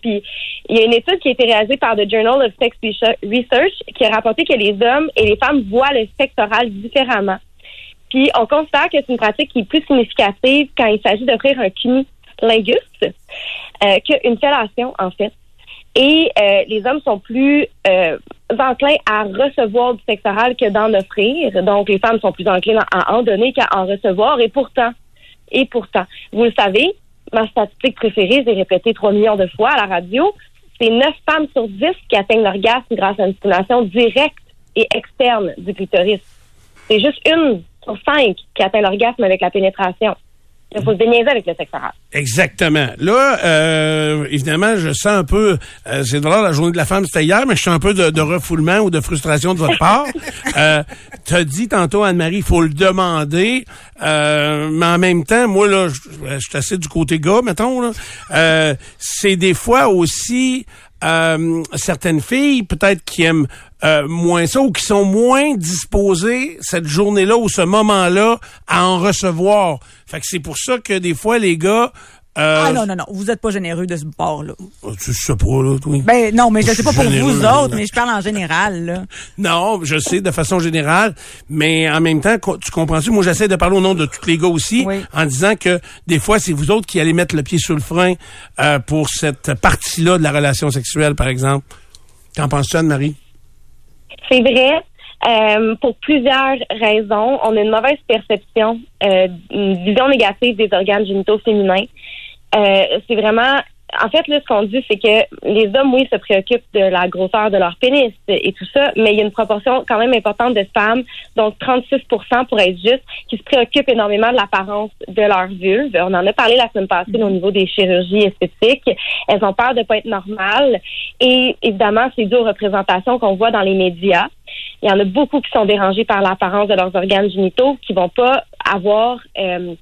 Puis il y a une étude qui a été réalisée par The Journal of Sex Research qui a rapporté que les hommes et les femmes voient le sexe différemment. Puis on constate que c'est une pratique qui est plus significative quand il s'agit d'offrir un cunilingus euh, qu'une fellation, en fait. Et euh, les hommes sont plus euh, enclins à recevoir du sexe que d'en offrir. Donc, les femmes sont plus enclines à en donner qu'à en recevoir. Et pourtant, et pourtant, vous le savez, ma statistique préférée, j'ai répété 3 millions de fois à la radio, c'est 9 femmes sur 10 qui atteignent l'orgasme grâce à une stimulation directe et externe du clitoris. C'est juste une sur cinq qui atteint l'orgasme avec la pénétration. Il faut se déniaiser avec le oral. Exactement. Là, euh, évidemment, je sens un peu, euh, c'est drôle, la journée de la femme, c'était hier, mais je sens un peu de, refoulement ou de frustration de votre part. euh, tu as dit tantôt, Anne-Marie, il faut le demander, euh, mais en même temps, moi, là, je, suis assez du côté gars, mettons, là, euh, c'est des fois aussi euh, certaines filles, peut-être qui aiment euh, moins ça ou qui sont moins disposées cette journée-là ou ce moment-là à en recevoir. Fait que c'est pour ça que des fois les gars euh, ah non, non, non, vous êtes pas généreux de ce bord-là. Ah, tu sais pas, là, oui. Ben non, mais je, sais pas pour vous autres, mais je parle en général, là. Non, je sais de façon générale, mais en même temps, tu comprends-tu? Moi, j'essaie de parler au nom de tous les gars aussi, en disant que des fois, c'est vous autres qui allez mettre le pied sur le frein euh, pour cette partie-là de la relation sexuelle, par exemple. Qu'en penses-tu, Anne-Marie? C'est vrai. Euh, pour plusieurs raisons, on a une mauvaise perception, euh, une vision négative des organes génitaux féminins. Euh, c'est vraiment en fait, là, ce qu'on dit, c'est que les hommes, oui, se préoccupent de la grosseur de leur pénis et tout ça, mais il y a une proportion quand même importante de femmes, donc 36% pour être juste, qui se préoccupent énormément de l'apparence de leur vulve. On en a parlé la semaine passée au niveau des chirurgies esthétiques. Elles ont peur de pas être normales. Et évidemment, c'est dû représentations qu'on voit dans les médias. Il y en a beaucoup qui sont dérangés par l'apparence de leurs organes génitaux, qui vont pas avoir... Euh,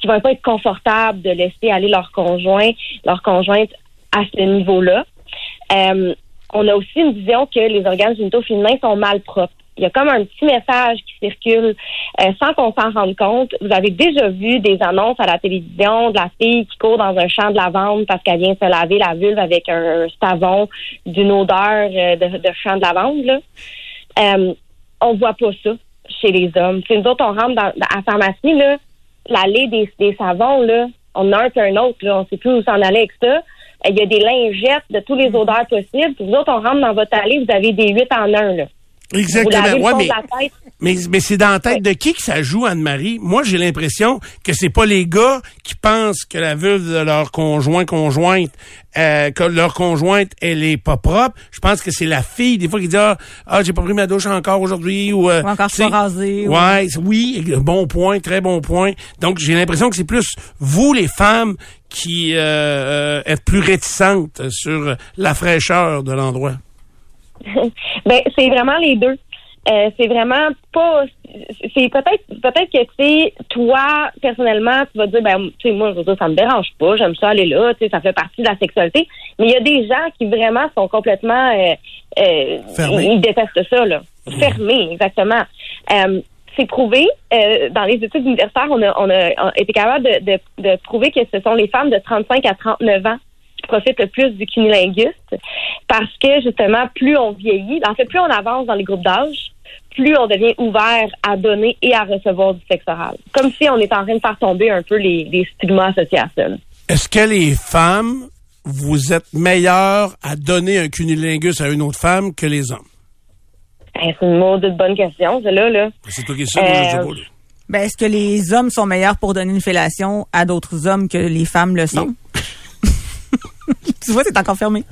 qui vont pas être confortables de laisser aller leur conjoint, leur conjointe à ce niveau-là. Euh, on a aussi une vision que les organes génitaux féminins sont mal propres. Il y a comme un petit message qui circule euh, sans qu'on s'en rende compte. Vous avez déjà vu des annonces à la télévision de la fille qui court dans un champ de lavande parce qu'elle vient se laver la vulve avec un, savon d'une odeur euh, de, de, champ de lavande. Là. Euh, on voit pas ça chez les hommes. T'sais, nous autres, on rentre dans, à la pharmacie, là, l'allée des, savons, là, on a un qu'un autre, là, on sait plus où s'en aller avec ça. Il y a des lingettes de tous les odeurs possibles. Puis vous autres, on rentre dans votre allée, vous avez des huit en un, là. Exactement. mais, mais, c'est dans la tête de qui que ça joue, Anne-Marie? Moi, j'ai l'impression que c'est pas les gars qui pensent que la vulve de leur conjoint, conjointe, euh, que leur conjointe, elle est pas propre. Je pense que c'est la fille, des fois, qui dit, ah, ah j'ai pas pris ma douche encore aujourd'hui, ou, euh, encore pas rasé. Ouais, oui, bon point, très bon point. Donc, j'ai l'impression que c'est plus vous, les femmes, qui euh, euh êtes plus réticentes sur la fraîcheur de l'endroit. ben, c'est vraiment les deux. Euh, c'est vraiment pas c'est peut-être peut-être que tu sais toi personnellement tu vas dire ben tu sais moi je veux dire, ça me dérange pas j'aime ça aller là tu sais ça fait partie de la sexualité. Mais il y a des gens qui vraiment sont complètement euh, euh ils détestent ça là. Fermés exactement. Euh, c'est prouvé dans les études universitaires on a on a, été capable de, de, de prouver que ce sont les femmes de 35 à 39 ans profite le plus du cunilingus parce que justement, plus on vieillit, en fait, plus on avance dans les groupes d'âge, plus on devient ouvert à donner et à recevoir du sexe oral. Comme si on était en train de faire tomber un peu les, les stigmas associés à ça. Est-ce que les femmes, vous êtes meilleures à donner un cunilingus à une autre femme que les hommes? Ben, c'est une maudite bonne question, celle-là. Là. Ben, c'est toi qui sais, euh, ben, est-ce que les hommes sont meilleurs pour donner une fellation à d'autres hommes que les femmes le sont? Tu vois, c'est encore fermé.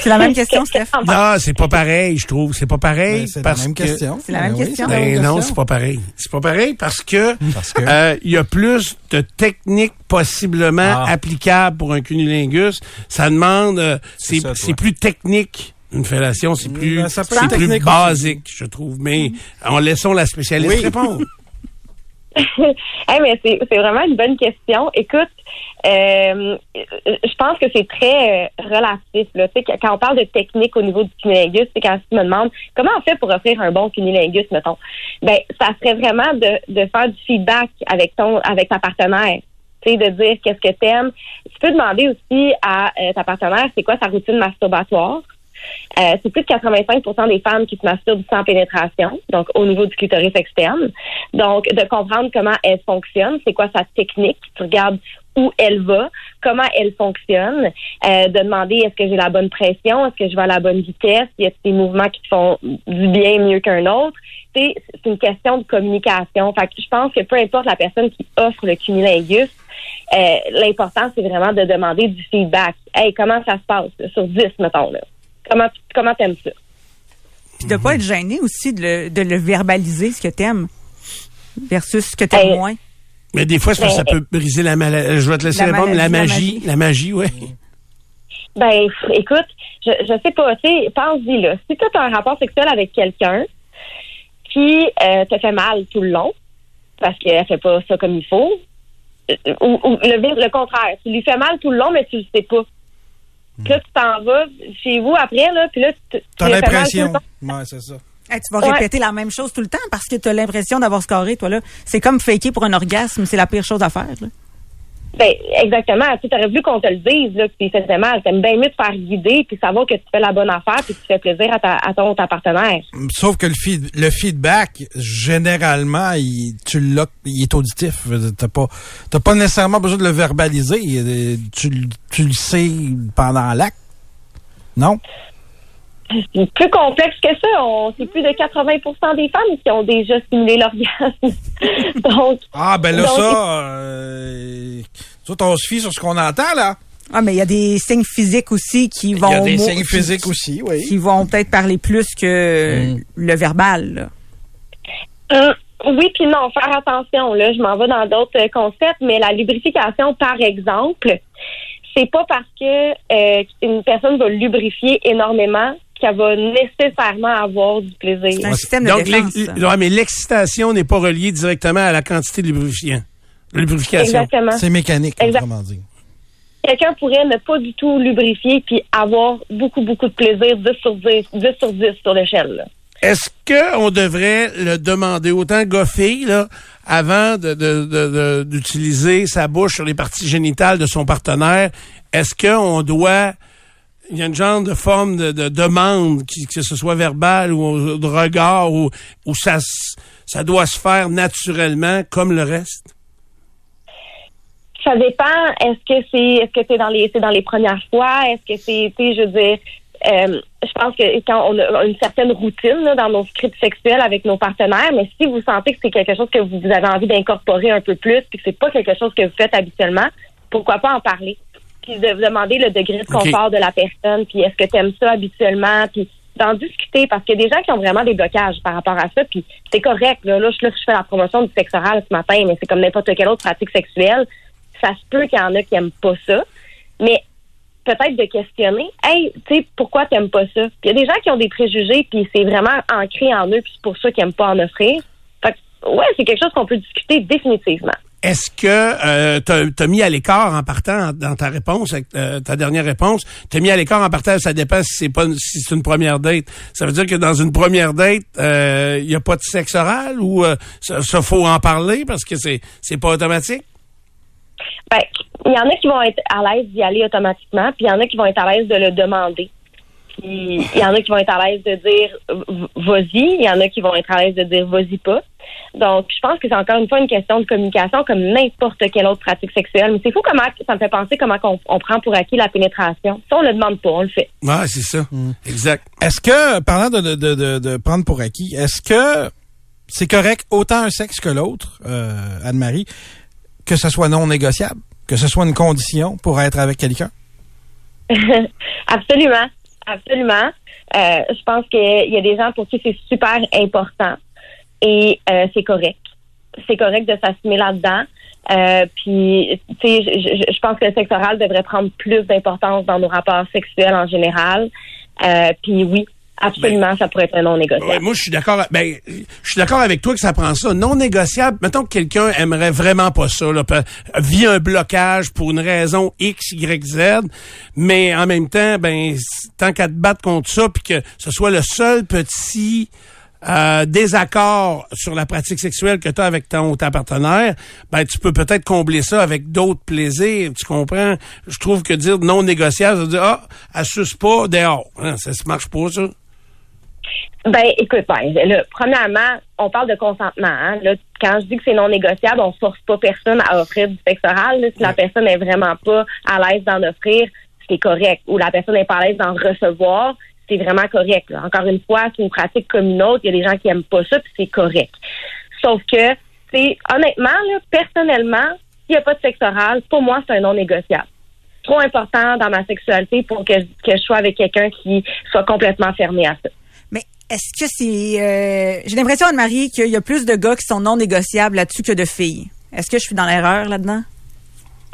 C'est la même question, Steph? Non, c'est pas pareil, je trouve. C'est pas pareil. Ben, c'est la même question. C'est la même question. Ben, non, c'est pas pareil. C'est pas pareil parce que euh, il y a plus de techniques possiblement ah. applicables pour un cunilingus. Ça demande, euh, c'est plus technique. Une fellation, c'est plus, ben, c'est plus basique, je trouve. Mais en laissant la spécialiste répondre. hey, mais c'est, vraiment une bonne question. Écoute, euh, je pense que c'est très euh, relatif. Là. quand on parle de technique au niveau du cunilingus, c'est quand tu me demandes comment on fait pour offrir un bon cunilingus, mettons? Ben, ça serait vraiment de, faire du feedback avec ton avec ta partenaire. tu sais, de dire qu'est-ce que t'aimes. Tu peux demander aussi à euh, ta partenaire c'est quoi sa routine masturbatoire? Euh, c'est plus de 85 des femmes qui se masturbent sans pénétration, donc au niveau du clitoris externe. Donc, de comprendre comment elle fonctionne, c'est quoi sa technique. Tu regardes où elle va, comment elle fonctionne, euh, de demander est-ce que j'ai la bonne pression, est-ce que je vais à la bonne vitesse, y a des mouvements qui te font du bien mieux qu'un autre? C'est une question de communication. Fait que je pense que peu importe la personne qui offre le cumulingus, euh, l'important c'est vraiment de demander du feedback. Hey, comment ça se passe sur 10 mettons là? Comment comment t'aimes ça? Puis de pas être gêné aussi de le, de le verbaliser ce que t'aimes versus ce que t'aimes moins. Mais des fois, ça, ça peut briser la maladie. Je vais te laisser répondre. La magie, la magie, oui. Ben, écoute, je, je sais pas, tu sais, pense-y, là. Si tu as un rapport sexuel avec quelqu'un qui euh, te fait mal tout le long, parce qu'elle fait pas ça comme il faut, euh, ou, ou le, le contraire, tu lui fais mal tout le long, mais tu le sais pas. Puis là, tu t'en vas chez vous après, là, puis là, tu T'as l'impression. Ouais, c'est ça. Hey, tu vas répéter la même chose tout le temps parce que tu as l'impression d'avoir scoré, toi, là. C'est comme faker pour un orgasme, c'est la pire chose à faire, là. Ben, exactement. Tu aurais voulu qu'on te le dise, là, que tu mal. T'aimes bien mieux te faire guider puis savoir que tu fais la bonne affaire puis que tu fais plaisir à, ta, à ton partenaire. Sauf que le, feed, le feedback, généralement, il, tu l'as, il est auditif. T'as pas, t'as pas nécessairement besoin de le verbaliser. Tu, tu le sais pendant l'acte. Non? C'est plus complexe que ça. On, c'est plus de 80% des femmes qui ont déjà simulé l'orgasme. donc. Ah, ben là, ça, euh, on se fie sur ce qu'on entend, là. Ah, mais il y a des signes physiques aussi qui vont. Il y a des signes physiques aussi, oui. Qui vont peut-être parler plus que mm. le verbal, là. Euh, oui, puis non, faire attention. Là, je m'en vais dans d'autres concepts, mais la lubrification, par exemple, c'est pas parce que euh, une personne va lubrifier énormément qu'elle va nécessairement avoir du plaisir. C'est un système de Donc, défense. ouais, mais l'excitation n'est pas reliée directement à la quantité de lubrifiant. De lubrification. Exactement. C'est mécanique, Exact. autrement dit. Quelqu'un pourrait ne pas du tout lubrifier puis avoir beaucoup, beaucoup de plaisir 10 sur 10, 10 sur 10 sur l'échelle. Est-ce qu'on devrait le demander autant goffer là, avant de, de- de- de- d'utiliser sa bouche sur les parties génitales de son partenaire? Est-ce qu'on doit... Il y a une genre de forme de, de demande, qui, que ce soit verbal ou de regard, ou ça, ça doit se faire naturellement comme le reste? Ça dépend. Est-ce que c'est est-ce que c'est dans les c'est dans les premières fois? Est-ce que c'est je veux dire euh, je pense que quand on a une certaine routine dans nos scripts sexuels avec nos partenaires, mais si vous sentez que c'est quelque chose que vous avez envie d'incorporer un peu plus, puis que c'est pas quelque chose que vous faites habituellement, pourquoi pas en parler? Puis de vous demander le degré de confort de la personne, puis est-ce que tu aimes ça habituellement, puis d'en discuter parce qu'il y a des gens qui ont vraiment des blocages par rapport à ça, puis c'est correct. Là, là, je, là, je fais la promotion du sexe oral ce matin, mais c'est comme n'importe quelle autre pratique sexuelle. Ça se peut qu'il y en a qui aiment pas ça, mais peut-être de questionner, hey, tu sais, pourquoi t'aimes pas ça? Puis il y a des gens qui ont des préjugés, puis c'est vraiment ancré en eux, puis c'est pour ça qu'ils aiment pas en offrir. Fait que, ouais, c'est quelque chose qu'on peut discuter définitivement. Est-ce que euh, t'as t'as mis à l'écart en partant dans ta réponse, euh, ta dernière réponse, t'as mis à l'écart en partant, ça dépend si c'est pas si c'est une première date. Ça veut dire que dans une première date, il y a pas de sexe oral ou euh, ça, ça faut en parler parce que c'est c'est pas automatique? Ben, il y en a qui vont être à l'aise d'y aller automatiquement, puis il y en a qui vont être à l'aise de le demander. Il y en a qui vont être à l'aise de dire vas-y, il y en a qui vont être à l'aise de dire vas-y pas. Donc, je pense que c'est encore une fois une question de communication comme n'importe quelle autre pratique sexuelle. Mais c'est fou comment ça me fait penser comment on, on prend pour acquis la pénétration. Ça, on le demande pas, on le fait. Ouais, c'est ça. Exact. Est-ce que, parlant de, de, de, de, de prendre pour acquis, est-ce que c'est correct autant un sexe que l'autre, euh, Anne-Marie, que ce soit non négociable, que ce soit une condition pour être avec quelqu'un? absolument, absolument. Euh, je pense qu'il y a des gens pour qui c'est super important et euh, c'est correct. C'est correct de s'assumer là-dedans. Euh, puis, tu sais, je, pense que le sexe oral devrait prendre plus d'importance dans nos rapports sexuels en général. Euh, puis oui, absolument, ça pourrait être un non négociable. Ouais, moi, je suis d'accord. Ben, je suis d'accord avec toi que ça prend ça. Non négociable. Mettons que quelqu'un aimerait vraiment pas ça, là, vit un blocage pour une raison X, Y, Z, mais en même temps, ben, tant qu'à te battre contre ça, puis que ce soit le seul petit euh, désaccord sur la pratique sexuelle que tu as avec ton ta partenaire, ben tu peux peut-être combler ça avec d'autres plaisirs, tu comprends? Je trouve que dire non négociable, ça veut dire ah, elle suce pas dehors, hein, ça se marche pas ça. Ben, écoute, ben, là, premièrement, on parle de consentement. Hein? Là, quand je dis que c'est non négociable, on force pas personne à offrir du sexe oral. Là. Si la personne est vraiment pas à l'aise d'en offrir, c'est correct. Ou la personne n'est pas à l'aise d'en recevoir, c'est vraiment correct. Là. Encore une fois, c'est une pratique comme une autre. Il y a des gens qui aiment pas ça, puis c'est correct. Sauf que, c'est honnêtement, là, personnellement, s'il n'y a pas de sexe oral, pour moi, c'est un non négociable. Trop important dans ma sexualité pour que, que je sois avec quelqu'un qui soit complètement fermé à ça. Est-ce que c'est... Euh, j'ai l'impression, Anne-Marie, qu'il y a plus de gars qui sont non négociables là-dessus que de filles. Est-ce que je suis dans l'erreur là-dedans?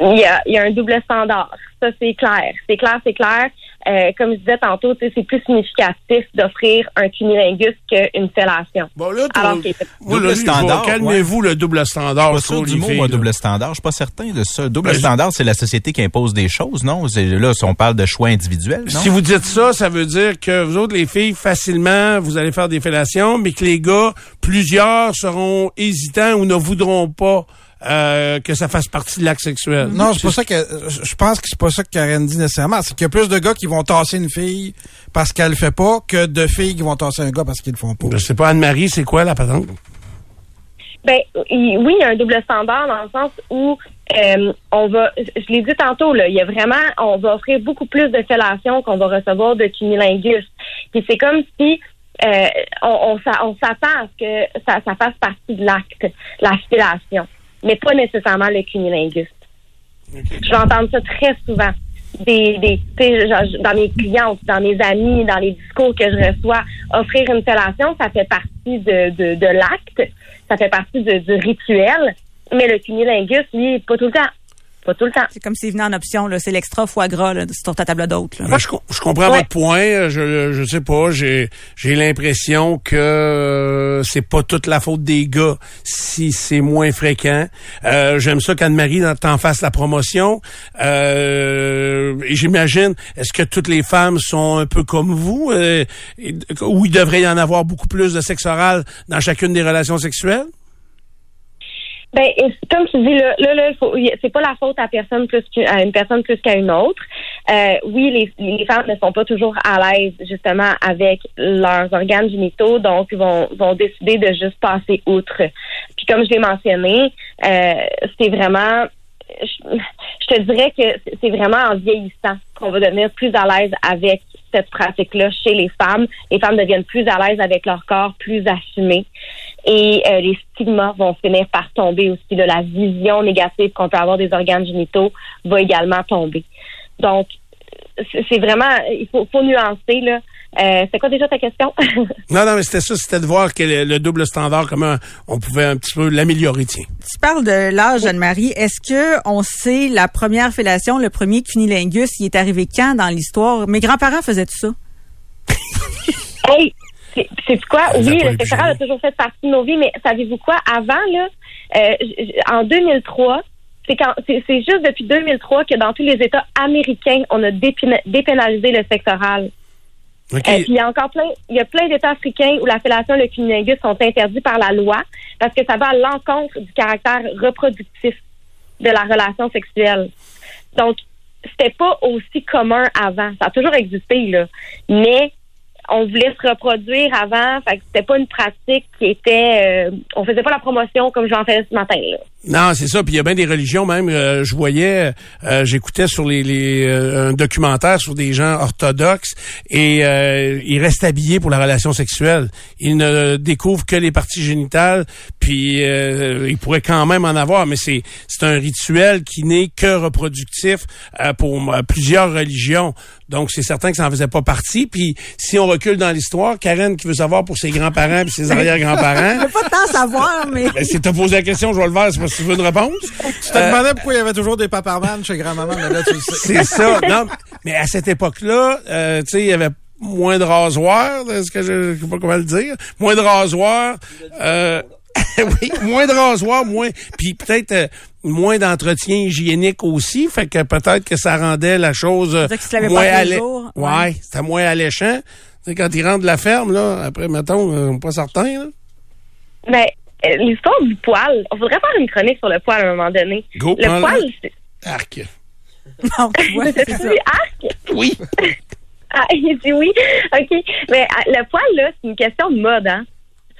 Il il y a un double standard. Ça, c'est clair. C'est clair, c'est clair. Euh, comme je disais tantôt, c'est plus significatif d'offrir un cunilingus qu'une fellation. Bon, là, Alors, double standard. Calmez-vous le double standard. Pas sûr du mot, double standard. Je suis pas certain de ça. Double ben, standard, c'est la société qui impose des choses, non? Là, si on parle de choix individuels, non? Si vous dites ça, ça veut dire que vous autres, les filles, facilement, vous allez faire des fellations, mais que les gars, plusieurs seront hésitants ou ne voudront pas euh, que ça fasse partie de l'acte sexuel. Non, c'est pas ça que je pense que c'est pas ça que Karen dit nécessairement. C'est qu'il y a plus de gars qui vont tasser une fille parce qu'elle le fait pas que de filles qui vont tasser un gars parce qu'ils le font pas. Je sais pas, Anne-Marie, c'est quoi la patente? Ben oui, il y a un double standard dans le sens où euh, on va, je l'ai dit tantôt, là, il y a vraiment, on va offrir beaucoup plus de fellations qu'on va recevoir de cunilingus. Puis c'est comme si euh, on, on, s'attend à ce que ça, ça fasse partie de l'acte, la fellation mais pas nécessairement le cunilingus. Je vais entendre ça très souvent. Des, des, dans mes clients, dans mes amis, dans les discours que je reçois, offrir une fellation, ça fait partie de, de, de l'acte, ça fait partie de, du rituel, mais le cunilingus, lui, pas tout le temps. Pas tout le temps. C'est comme s'il venait en option, là. C'est l'extra foie gras, là, sur ta table d'hôte, Moi, je, je comprends votre point. Je, je sais pas. J'ai, j'ai l'impression que euh, c'est pas toute la faute des gars si c'est moins fréquent. Euh, j'aime ça qu'Anne-Marie t'en fasse la promotion. Euh, et j'imagine, est-ce que toutes les femmes sont un peu comme vous? Euh, où il devrait y en avoir beaucoup plus de sexe oral dans chacune des relations sexuelles? Ben, comme tu dis, là, là, là c'est pas la faute à personne plus qu'à une personne plus qu'à une autre. Euh, oui, les, les femmes ne sont pas toujours à l'aise justement avec leurs organes génitaux, donc vont, vont décider de juste passer outre. Puis comme je l'ai mentionné, euh, c'est vraiment je, te dirais que c'est vraiment en vieillissant qu'on va devenir plus à l'aise avec cette pratique-là chez les femmes. Les femmes deviennent plus à l'aise avec leur corps, plus assumées. Et euh, les stigmas vont finir par tomber aussi. De la vision négative qu'on peut avoir des organes génitaux va également tomber. Donc, c'est vraiment, il faut, faut nuancer, là. Euh, c'est quoi déjà ta question? non, non, mais c'était ça, c'était de voir que le, double standard, comment on pouvait un petit peu l'améliorer, tiens. Tu parles de l'âge, Anne-Marie. Est-ce que on sait la première fellation, le premier cunilingus, il est arrivé quand dans l'histoire? Mes grands-parents faisaient tout ça. hey, c'est quoi? oui, le sexe a toujours fait partie de nos vies, mais savez-vous quoi? Avant, là, euh, en 2003, c'est quand c'est juste depuis 2003 que dans tous les États américains, on a dépénalisé le sexe oral. Euh, il y a encore plein, il y a plein d'États africains où la fellation et le cunilingus sont interdits par la loi parce que ça va à l'encontre du caractère reproductif de la relation sexuelle. Donc, c'était pas aussi commun avant. Ça a toujours existé, là. Mais on voulait se reproduire avant. Fait que c'était pas une pratique qui était. Euh, on faisait pas la promotion comme j'en fais ce matin. Là. Non, c'est ça. Puis il y a bien des religions même. Euh, je voyais, euh, j'écoutais sur les, les un documentaire sur des gens orthodoxes et ils restent habillés pour la relation sexuelle. Ils ne découvrent que les parties génitales. Puis ils pourraient quand même en avoir, mais c'est c'est un rituel qui n'est que reproductif pour plusieurs religions. Donc c'est certain que ça n'en faisait pas partie. Puis si on recule dans l'histoire, Karen qui veut savoir pour ses grands-parents et ses arrière-grands-parents. Je veux pas tant savoir, mais. Ben, si t'as posé la question, je vais le faire, tu veux une réponse? Tu te demandais pourquoi il y avait toujours des paparmanes chez grand-maman, mais là, tu le sais. C'est ça. Non, mais à cette époque-là, euh, tu sais, il y avait moins de rasoirs, est-ce que je, je sais pas comment le dire, moins de rasoirs, euh, oui, moins de rasoirs, moins, puis peut-être euh, moins d'entretien hygiénique aussi, fait que peut-être que ça rendait la chose moins alléchant. Ouais, c'était moins alléchant. Tu sais, quand ils rentrent de la ferme, là, après, mettons, euh, on n'est pas certain, là. Mais euh, l'histoire du poil, on voudrait faire une chronique sur le poil à un moment donné. Go, le poil, c'est... Arc. Non, tu vois, c'est ça. C'est arc? Oui. Ah, il dit oui. OK. Mais ah, le poil, là, c'est une question de mode, hein?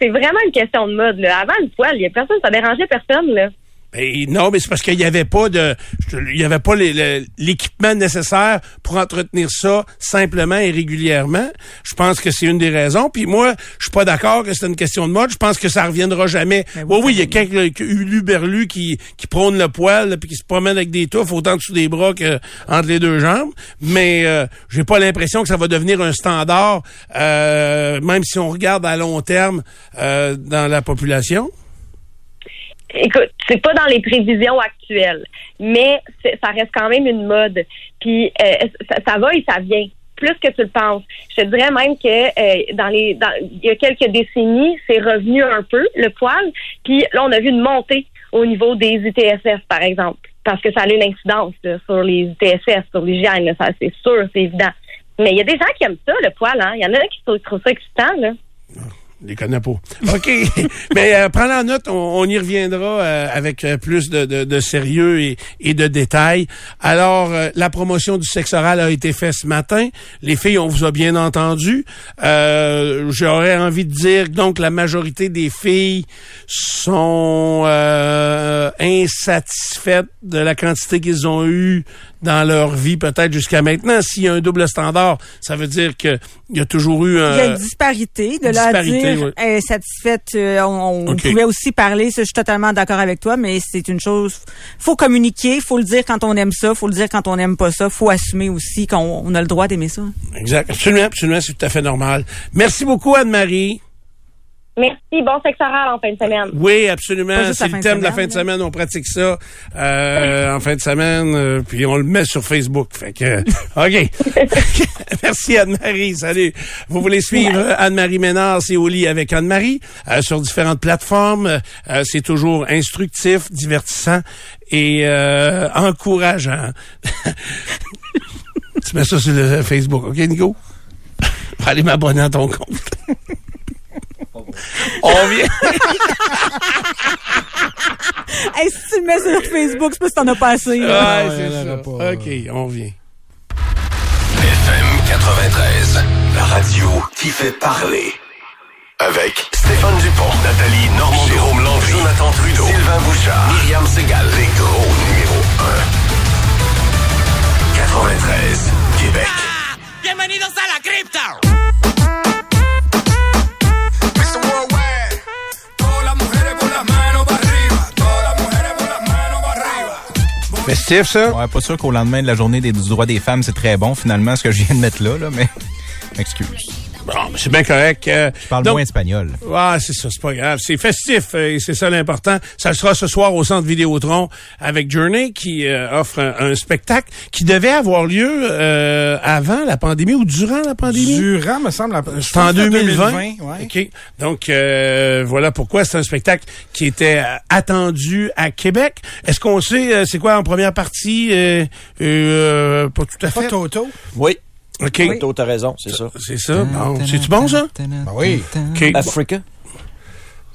C'est vraiment une question de mode, là. Avant le poil, il y a personne, ça dérangeait personne, là. Ben, non, mais c'est parce qu'il n'y avait pas de, il y avait pas l'équipement nécessaire pour entretenir ça simplement et régulièrement. Je pense que c'est une des raisons. Puis moi, je suis pas d'accord que c'est une question de mode. Je pense que ça reviendra jamais. Ben oui, oui, il y a quelques uluberlus qui qui prônent le poil puis qui se promènent avec des touffes autant dessous des bras que entre les deux jambes. Mais euh, j'ai pas l'impression que ça va devenir un standard, euh, même si on regarde à long terme euh, dans la population. Écoute, c'est pas dans les prévisions actuelles, mais ça reste quand même une mode. Puis euh, ça, va et ça vient. Plus que tu le penses. Je te dirais même que euh, dans les dans, il y a quelques décennies, c'est revenu un peu le poil. Puis là, on a vu une montée au niveau des ITSS, par exemple, parce que ça a eu une incidence sur les ITSS, sur l'hygiène. Ça, c'est sûr, c'est évident. Mais il y a des gens qui aiment ça, le poil. Hein? Il y en a qui trouvent ça excitant. Là. Je les connais pas. OK. Mais euh, prends la note, on, on y reviendra euh, avec euh, plus de, de- de sérieux et, et de détails. Alors, euh, la promotion du sexe oral a été faite ce matin. Les filles, on vous a bien entendu. Euh, J'aurais envie de dire donc la majorité des filles sont euh, insatisfaites de la quantité qu'ils ont eue dans leur vie, peut-être jusqu'à maintenant. S'il y a un double standard, ça veut dire qu'il y a toujours eu un... Il y a une disparité. De à disparité, dire satisfaite, euh, on, on OK. pouvait aussi parler. ça, Je suis totalement d'accord avec toi, mais c'est une chose. faut communiquer, faut le dire quand on aime ça, faut le dire quand on n'aime pas ça. faut assumer aussi qu'on on a le droit d'aimer ça. Exact. Absolument, absolument, c'est tout à fait normal. Merci beaucoup, Anne-Marie. Merci. Bon sexe oral en fin de semaine. Oui, absolument. C'est la le fin de thème de la semaine, fin de semaine. On pratique ça euh, en fin de semaine, euh, puis on le met sur Facebook. Fait que, OK. Merci, Anne-Marie. Salut. Vous voulez suivre Anne-Marie Ménard, c'est au lit avec Anne-Marie, euh, sur différentes plateformes. Euh, c'est toujours instructif, divertissant et euh, encourageant. tu mets ça sur le Facebook, OK, Nico? Aller m'abonner à ton compte. On vient. Hey, si tu le mets sur Facebook, c'est parce que t'en as pas assez. là. Ouais, Ouais, c'est ça. pas. OK, on vient. FM 93, la radio qui fait parler. Avec Stéphane Dupont, Nathalie Normand, Jérôme Landry, Jonathan Trudeau, Sylvain Bouchard, Myriam Segal, les gros numéros 1. 93, Québec. Bienvenidos a la cripta. Festif, ça? Ouais, pas sûr qu'au lendemain de la journée des du droit des femmes, c'est très bon, finalement, ce que je viens de mettre là, là, mais. Excuse. Bon, mais c'est bien correct. Euh, Je parle donc- moins espagnol. Ouais, c'est ça, c'est pas grave. C'est festif euh, et c'est ça l'important. Ça sera ce soir au Centre Vidéotron avec Journey qui euh, offre un, un spectacle qui devait avoir lieu euh, avant la pandémie ou durant la pandémie? Durant, me semble. C'est en pense que 2020. ouais. OK. Donc, euh, voilà pourquoi c'est un spectacle qui était euh, attendu à Québec. Est-ce qu'on sait euh, c'est quoi en première partie? Euh, euh, pas tout à Pas fait? Toto? Oui, OK. Toto, t'as raison, c'est ça. C'est ça. Bon. C'est-tu bon, ça? Ben oui. OK. Africa.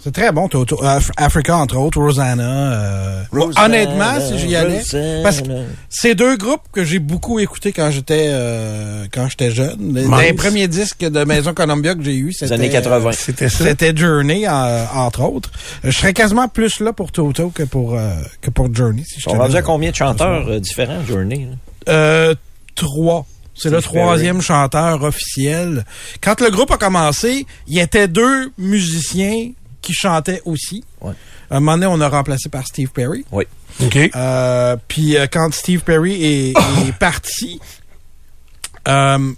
C'est très bon, Toto. Af- Africa, entre autres, Rosanna. euh, Rosanna, honnêtement, si j'y allais. Rosanna. Parce que c'est deux groupes que j'ai beaucoup écoutés quand j'étais euh, quand j'étais jeune. Les, premiers disques de Maison Columbia que j'ai eu, c'était années 80. C'était Journey, euh, entre autres. Je serais quasiment plus là pour Toto que pour euh, que pour Journey. Si rendus dis. à combien de chanteurs différents, Journey? là? Euh, trois. C'est le troisième chanteur officiel. Quand le groupe a commencé, il y était deux musiciens qui chantaient aussi. Ouais. À un moment donné, on a remplacé par Steve Perry. Oui. OK. Euh, puis euh, quand Steve Perry est, est parti, euh,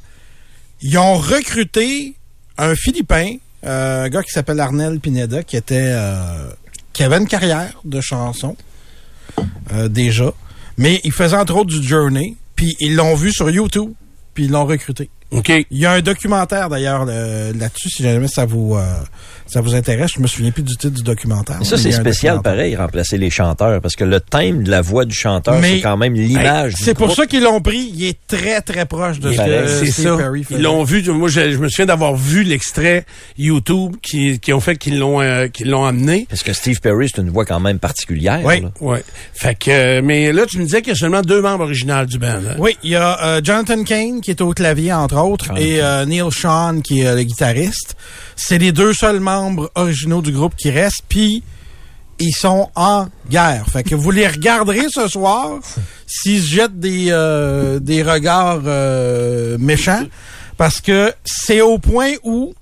ils ont recruté un Philippin, euh, un gars qui s'appelle Arnel Pineda, qui était euh, qui avait une carrière de chanson euh, déjà, mais il faisait entre autres du Journey, puis ils l'ont vu sur YouTube, puis ils l'ont recruté. OK. Il y a un documentaire d'ailleurs le- là-dessus, si jamais ça vous euh, ça vous intéresse. Je me souviens plus du titre du documentaire. Mais ça, c'est spécial, pareil, remplacer les chanteurs, parce que le thème de la voix du chanteur, Mais- c'est quand même l'image du C'est pour ça qu'ils l'ont pris. Il est très très proche de ce que C'est Steve ça. Perry Ils l'ont vu. Moi, je, je me souviens d'avoir vu l'extrait YouTube qui, qui ont fait qu'ils l'ont euh, qu'ils l'ont amené. Parce que Steve Perry, c'est une voix quand même particulière. Oui. là. Fait que, euh, mais là, tu me disais qu'il y a seulement deux membres originaux du band. hein? Oui, il y a euh, Jonathan Kane qui est au clavier entre autres Jonathan et euh, Neil Sean qui est euh, le guitariste. C'est les deux seuls membres originaux du groupe qui restent. Puis ils sont en guerre. Fait que vous les regarderez ce soir s'ils se jettent des euh, des regards euh, méchants parce que c'est au point où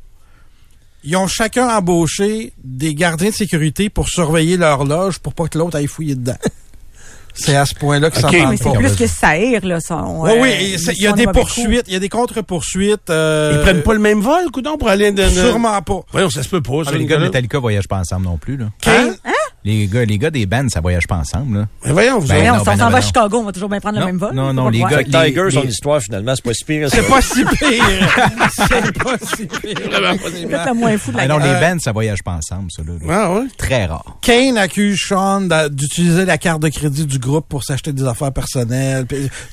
ils ont chacun embauché des gardiens de sécurité pour surveiller leur loge pour pas que l'autre aille fouiller dedans. C'est à ce point-là que ça Ok. parle Mais c'est pas. plus que saïr, là. Son, Oui, euh, oui, c'est- il y a des poursuites, il y a des contre-poursuites. euh, Ils prennent pas le même vol, coudon, pour aller de, Sûrement pas. Voyons, ça se peut pas, Ah, ça, mais les gars de Nicolas. Metallica voyagent pas ensemble non plus, là. Kane, Les gars, les gars des bands, ça voyage pas ensemble, là. Mais voyons, vous Ben, Voyons, non, on ben s'en non, va à ben Chicago, on va toujours bien prendre Non, le même vol. non, non, pas les gars- Tiger, les- son les- histoire, finalement, c'est pas si pire. c'est pas si pire. c'est pas si pire. C'est peut-être le moins fou de la Ah non, les bands, ça voyage pas ensemble, ça, là. là. Ah, ouais? Très rare. Kane accuse Sean d'utiliser la carte de crédit du groupe pour s'acheter des affaires personnelles.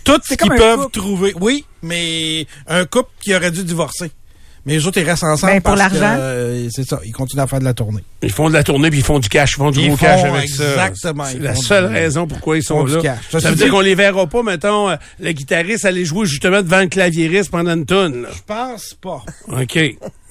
Tout ce qu'ils peuvent couple. trouver. Oui, mais un couple qui aurait dû divorcer. Mais les autres, ils restent ensemble Ben, pour parce que, l'argent? euh, c'est ça, ils continuent à faire de la tournée. Ils font de la tournée puis ils font du cash, ils font du Ils gros font cash avec ça. exactement, C'est ils la seule raison pourquoi ils sont là. cash. Ça, Ça, veut c'est dire qu'on les verra pas, mettons, euh, le guitariste aller jouer justement devant le claviériste pendant une tonne. là. Je pense pas. OK.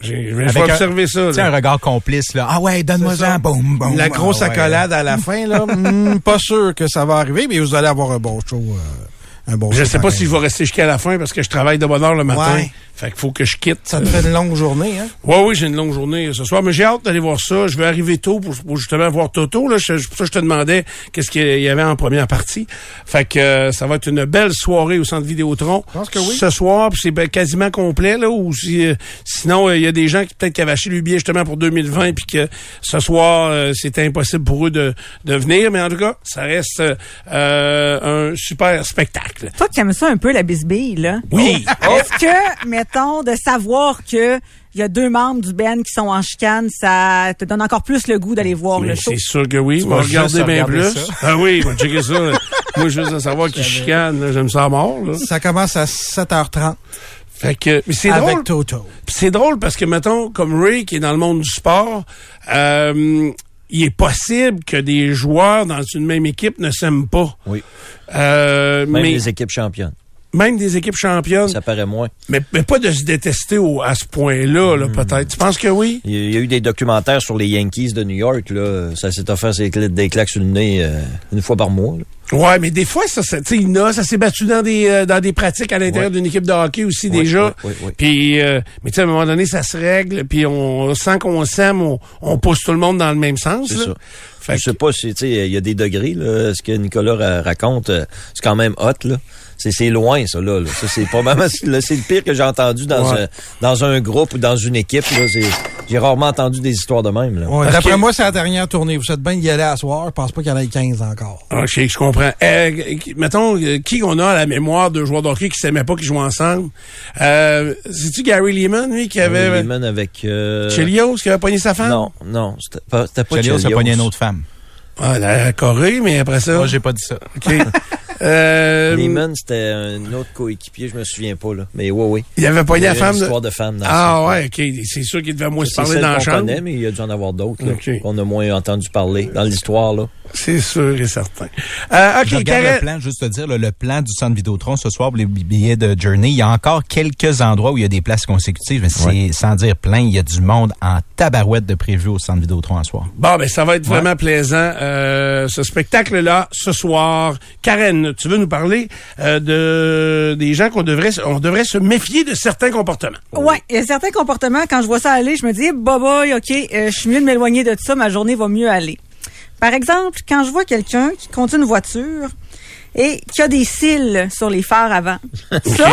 J'ai- observer ça. Tu un regard complice, là. Ah ouais, donne-moi C'est ça. ça. Boum, boum. La grosse Ah ouais. accolade à la fin, là, hmm, pas sûr que ça va arriver, mais vous allez avoir un bon show. euh, un bon Je show sais pas pareil. si je vais rester jusqu'à la fin parce que je travaille de bonne heure le matin. Ouais. Fait qu'il faut que je quitte. Ça te fait une longue journée, hein? Oui, oui, j'ai une longue journée ce soir, mais j'ai hâte d'aller voir ça. Je vais arriver tôt pour, pour justement voir Toto. Là, Je- pour ça, je te demandais qu'est-ce qu'il y avait en première partie. Fait que euh, ça va être une belle soirée au Centre Vidéotron. Je pense que oui. Ce soir, puis c'est ben, quasiment complet là. Ou si, euh, sinon, euh, il y a des gens qui peut-être qui avaient acheté le billet justement pour 2020, puis que ce soir, euh, c'était impossible pour eux de, de venir. Mais en tout cas, ça reste euh, un super spectacle. Toi qui aimes ça un peu, la bisbille, là? Oui. Est-ce que, mettons, de savoir que il y a deux membres du band qui sont en chicane, ça te donne encore plus le goût d'aller voir Mais le show? C'est sûr que oui. Tu On va vas regarder bien regarder plus. ça. Ah oui, on va checker ça. Moi, juste de savoir qu'ils chicanent, là, j'aime ça à mort. Là. Ça commence à 7h30 Fait que, mais c'est avec drôle. Toto. Puis C'est drôle parce que, mettons, comme Ray, qui est dans le monde du sport, euh, il est possible que des joueurs dans une même équipe ne s'aiment pas. Oui. Euh, Même mais les équipes championnes. Même des équipes championnes, Ça paraît moins. mais, mais pas de se détester au, à ce point-là, là, peut-être. Tu penses que oui? Il y a- eu des documentaires sur les Yankees de New York. Là. Ça s'est offert des claques sur le nez euh, une fois par mois. là. Ouais, mais des fois, ça, ça tu sais, Ina, ça s'est battu dans des euh, dans des pratiques à l'intérieur Ouais. d'une équipe de hockey aussi déjà. Puis, euh, mais tu sais, à un moment donné, ça se règle, puis on sent qu'on s'aime, on, on pousse tout le monde dans le même sens. C'est ça. Fait Je sais que- pas si, tu sais, il y a des degrés, là. Ce que Nicolas ra- raconte, euh, c'est quand même hot, là. C'est, c'est loin, ça, là. là. Ça, c'est probablement, c'est le pire que j'ai entendu dans, Ouais. un, dans un groupe ou dans une équipe, là. C'est, j'ai rarement entendu des histoires de même, là. Ouais, Parce D'après moi, c'est la dernière tournée. Vous êtes bien d'y aller à soir. Je pense pas qu'il y en ait 15 encore. Ah, je sais, je comprends. Euh, mettons, euh, qui on a à la mémoire de joueurs de hockey qui s'aimaient pas, qui jouaient ensemble? Euh, C'est-tu Gary Lehman, lui, qui avait... Gary Lehman avec, euh, Chelios, qui avait pogné sa femme? Non, non, c'était pas, pas Chelios a Chelios. pogné une autre femme. Ah, la Corée, mais après ça... Moi, j'ai pas dit ça. OK. Euh, Lehman, c'était un autre coéquipier, je me souviens pas, là. Mais oui, oui. il avait pogné y la avait femme une de... histoire de femme dans Ah ça. ouais, OK. C'est sûr qu'il devait moins se parler dans la chambre. connaît, mais il y a dû en avoir d'autres, là. OK. Qu'on a moins entendu parler dans l'histoire, là. C'est sûr et certain. Euh, OK, Je regarde Karen- le plan, juste te dire, là, le plan du centre Vidéotron ce soir pour les billets de Journey. Il y a encore quelques endroits où il y a des places consécutives, mais c'est sans dire plein. Il y a du monde en tabarouette de prévu au centre Vidéotron ce soir. Bon, ben ça va être vraiment plaisant, euh, ce spectacle-là, ce soir. Karen, tu veux nous parler euh, de des gens qu'on devrait, se- on devrait se méfier de certains comportements. Ouais, il y a certains comportements, quand je vois ça aller, je me dis, bah boy, OK, euh, je suis mieux de m'éloigner de ça, ma journée va mieux aller. Par exemple, quand je vois quelqu'un qui conduit une voiture et qui a des cils sur les phares avant, ça,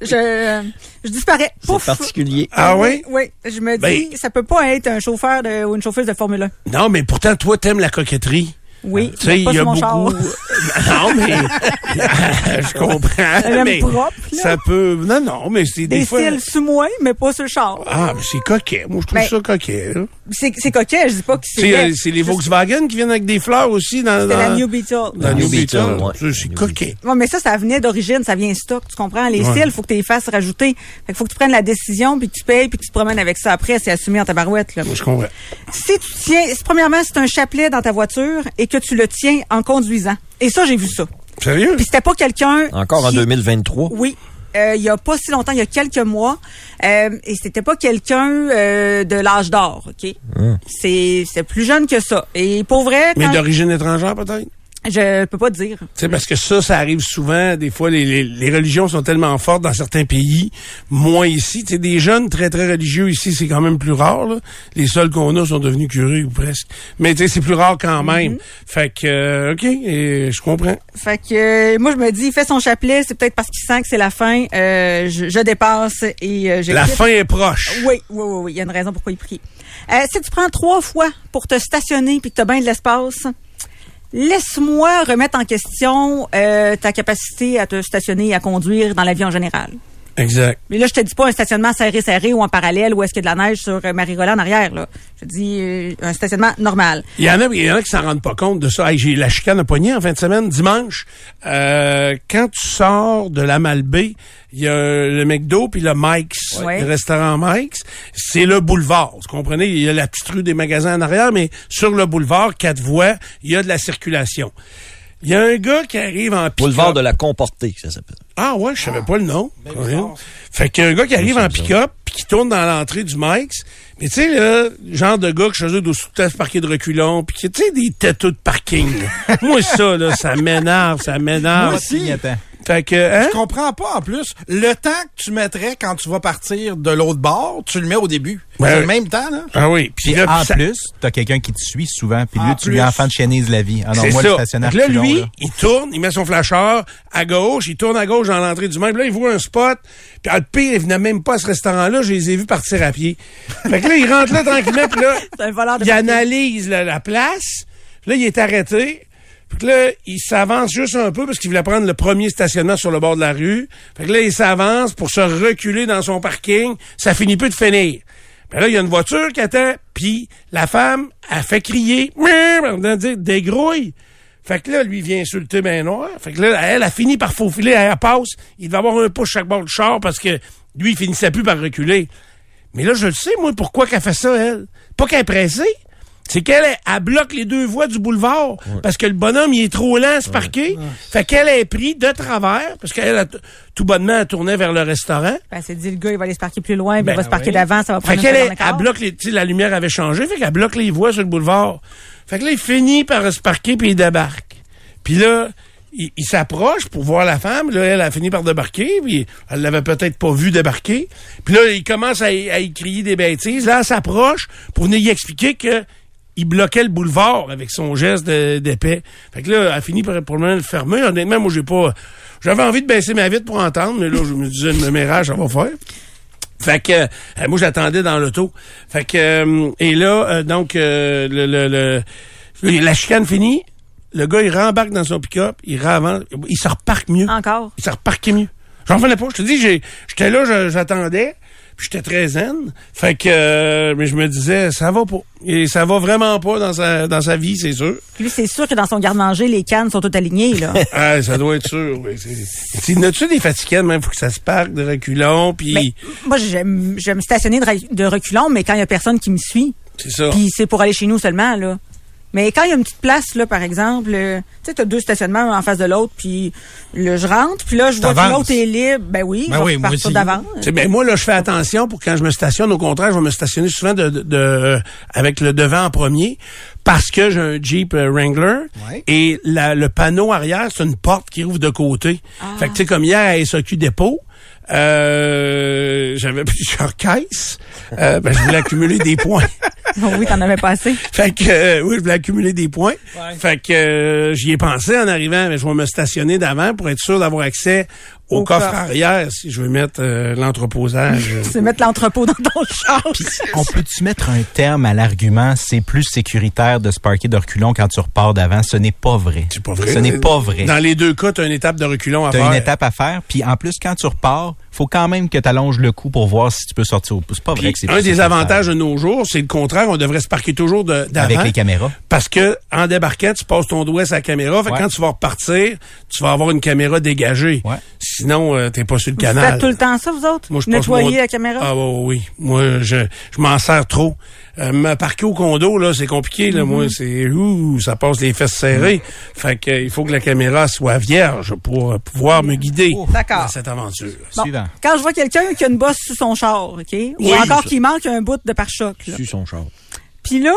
je, je disparais. C'est particulier. Ah oui? Oui, je me dis, Ben- ça peut pas être un chauffeur de, ou une chauffeuse de Formule 1. Non, mais pourtant, toi, t'aimes la coquetterie. Oui, Tu sais, il y a sur mon beaucoup. char. non, mais je comprends. mais propre, là. ça peut. Non, non, mais c'est des, Des fois. cils sous moi, mais pas sur le char. Ah, mais c'est coquet. Moi, je trouve Ben, ça coquet. là. C'est c'est coquet, je dis pas que c'est... laid. euh, c'est les Volkswagen qui viennent avec des fleurs aussi dans, C'était la dans- New Beetle. dans New New Beetle. Beetle, ouais. Ça, C'est coquet. Ouais, mais ça, ça venait d'origine, ça vient stock, tu comprends? Les Ouais. cils, faut que tu les fasses rajouter. Fait qu'il faut que tu prennes la décision, puis que tu payes, puis que tu te promènes avec ça après, c'est assumé en ta barouette, là. Moi, je comprends. Si tu tiens, si, premièrement, c'est un chapelet dans ta voiture et que tu le tiens en conduisant. Et ça, j'ai vu ça. Sérieux? Puis c'était pas quelqu'un. Encore en qui- 2023. Oui. Euh, il y a pas si longtemps, il y a quelques mois, euh, et c'était pas quelqu'un euh, de l'âge d'or, ok? C'est c'est plus jeune que ça. Et pour vrai, Mais d'origine étrangère, peut-être? Je peux pas te dire. Sais, parce que ça, ça arrive souvent. Des fois, les, les, les religions sont tellement fortes dans certains pays, moins ici. Tu sais, des jeunes très, très religieux ici, c'est quand même plus rare. là. Les seuls qu'on a sont devenus curés ou presque. Mais tu sais, c'est plus rare quand même. Fait que, euh, OK, et je comprends. Fait que euh, moi je me dis, il fait son chapelet, c'est peut-être parce qu'il sent que c'est la fin. Euh, je, je dépasse et euh, je La fin est proche. Oui, oui, oui, oui. Il y a une raison pourquoi il prie. Euh, si tu prends trois fois pour te stationner puis que tu as bien de l'espace, laisse-moi remettre en question euh, ta capacité à te stationner et à conduire dans la vie en général. Exact. Mais là, je te dis pas un stationnement serré, serré ou en parallèle où est-ce qu'il y a de la neige sur euh, Marie-Roland en arrière. Là. Je te dis euh, un stationnement normal. Il y en a, il y en a qui s'en rendent pas compte de ça. Hey, j'ai la chicane à poignet en fin de semaine, dimanche. Euh, quand tu sors de la Malbaie, il y a le McDo puis le Mike's, Ouais. le restaurant Mike's. C'est le boulevard. Vous comprenez? Il y a la petite rue des magasins en arrière, mais sur le boulevard, quatre voies, il y a de la circulation. Il y a un gars qui arrive en pick Boulevard de la Comportée, ça s'appelle. ah ouais, je savais pas le nom. Ben. Fait qu'il y a un gars qui arrive c'est en pick-up puis qui tourne dans l'entrée du Mike's. Mais tu sais, là, genre de gars que doivent tout à fait parquer de reculons puis qui, tu sais, des têteux de parking. Moi, ça, là, ça m'énerve, ça m'énerve. Moi aussi. Fait que, hein? Je comprends pas en plus. Le temps que tu mettrais quand tu vas partir de l'autre bord, tu le mets au début. Ouais, le même temps, là. Ah oui. Puis là, en ça- plus, t'as quelqu'un qui te suit souvent, puis lui, tu lui plus. enfants de chienise la vie. Ah non, moi, ça. le stationnaire là, plus long, lui, là. il tourne, il met son flasheur à gauche, il tourne à gauche dans l'entrée du même. Là, il voit un spot. Puis ah, le pire, il venait même pas à ce restaurant-là. Je les ai vus partir à pied. Fait que là, il rentre là tranquillement. Puis là, il analyse la, la place. Puis là, il est arrêté. Puis que là, il s'avance juste un peu parce qu'il voulait prendre le premier stationnement sur le bord de la rue. Fait que là, il s'avance pour se reculer dans son parking. Ça finit plus de finir. Puis là, il y a une voiture qui attend. Puis la femme a fait crier. Va dire dégrouille. Fait que là, lui vient insulter ben noir. Fait que là, elle a fini par faufiler, elle passe. Il devait avoir un pouce chaque bord du char parce que lui, il finissait plus par reculer. Mais là, je le sais, moi, pourquoi qu'elle fait ça, elle? Pas qu'elle est pressée. C'est qu'elle est- elle bloque les deux voies du boulevard parce que le bonhomme, il est trop lent à se parquer. Fait qu'elle est pris de travers parce qu'elle, a tout bonnement, elle tournait vers le restaurant. Ben, c'est dit, le gars, il va aller se parquer plus loin, puis Ben, il va se parquer oui. d'avant, ça va Fait prendre qu'elle seconde et elle bloque les, tu sais, la lumière avait changé, fait qu'elle bloque les voies sur le boulevard. Fait que là, il finit par se parquer puis il débarque. Puis là, il, il s'approche pour voir la femme. Là, elle a fini par débarquer, puis elle l'avait peut-être pas vu débarquer. Puis là, il commence à, y- à y crier des bêtises. Là, elle s'approche pour venir y expliquer que il bloquait le boulevard avec son geste d'épais. Fait que là, elle a fini par pour le fermer. Honnêtement, moi, j'ai pas... J'avais envie de baisser ma vitre pour entendre, mais là, je me disais, le mémérage, ça va faire. Fait que euh, moi j'attendais dans l'auto. Fait que euh, et là euh, donc euh, le, le, le- le- la chicane finie, le gars il rembarque dans son pick-up, il ravance, il se reparque mieux. Encore? Il se reparquait mieux. J'en revenais pas. Je te dis, j'ai- j'étais là, j'attendais, puis j'étais très zen. Fait que euh, mais je me disais, ça va pas. Et ça va vraiment pas dans sa dans sa vie, c'est sûr. Lui, c'est sûr que dans son garde-manger, les cannes sont toutes alignées, là. Ah, ça doit être sûr. C'est- N'as-tu des fatigues même? Faut que ça se parque de reculons, puis Mais moi, j'aime, j'aime stationner de, de reculons, mais quand il y a personne qui me suit, c'est ça. puis c'est pour aller chez nous seulement, là. Mais quand il y a une petite place, là, par exemple, euh, tu sais, t'as deux stationnements un en face de l'autre, puis là, je rentre, puis là, je vois que l'autre est libre. Ben oui, Ben je oui, moi aussi. sais, ben moi là, je fais attention pour quand je me stationne. Au contraire, je vais me stationner souvent de, de- de- avec le devant en premier parce que j'ai un Jeep euh, Wrangler Ouais. et la- le panneau arrière c'est une porte qui ouvre de côté. Fait que tu sais comme hier à SAQ dépôt. Euh, j'avais plusieurs caisses. Euh, ben, je voulais accumuler des points. Oui, t'en avais pas assez. Fait que euh, oui, je voulais accumuler des points. Fait que euh, j'y ai pensé en arrivant, mais je vais me stationner d'avant pour être sûr d'avoir accès au, Au coffre coffre. arrière si je veux mettre euh, l'entreposage. C'est mettre l'entrepôt dans ton char. On peut-tu mettre un terme à l'argument c'est plus sécuritaire de se parquer de reculons quand tu repars d'avant? Ce n'est pas vrai. C'est pas vrai. Ce n'est pas vrai. Dans les deux cas, tu as une étape de reculon à Tu faire. as une étape à faire, puis en plus, quand tu repars, faut quand même que tu allonges le cou pour voir si tu peux sortir au C'est pas vrai que c'est un des avantages de nos jours, c'est le contraire. On devrait se parquer toujours de- d'avant. Avec les caméras. Parce que en débarquant, tu passes ton doigt sur la caméra. Fait Ouais. quand tu vas repartir, tu vas avoir une caméra dégagée. Ouais. Sinon, euh, t'es pas sur le Vous canal. faites tout le temps ça, vous autres? Moi, je Nettoyer mon- la caméra? Ah oui, oui. Moi, je, je m'en sers trop. Euh, me parquer au condo, là, c'est compliqué. Là. Mm-hmm. Moi, c'est ouh, ça passe les fesses serrées. Fait que euh, il faut que la caméra soit vierge pour euh, pouvoir me guider D'accord. dans cette aventure. Bon. Quand je vois quelqu'un qui a une bosse sous son char, OK? Ou Oui, encore qui manque un bout de pare-choc, là. Sur son char. Puis là,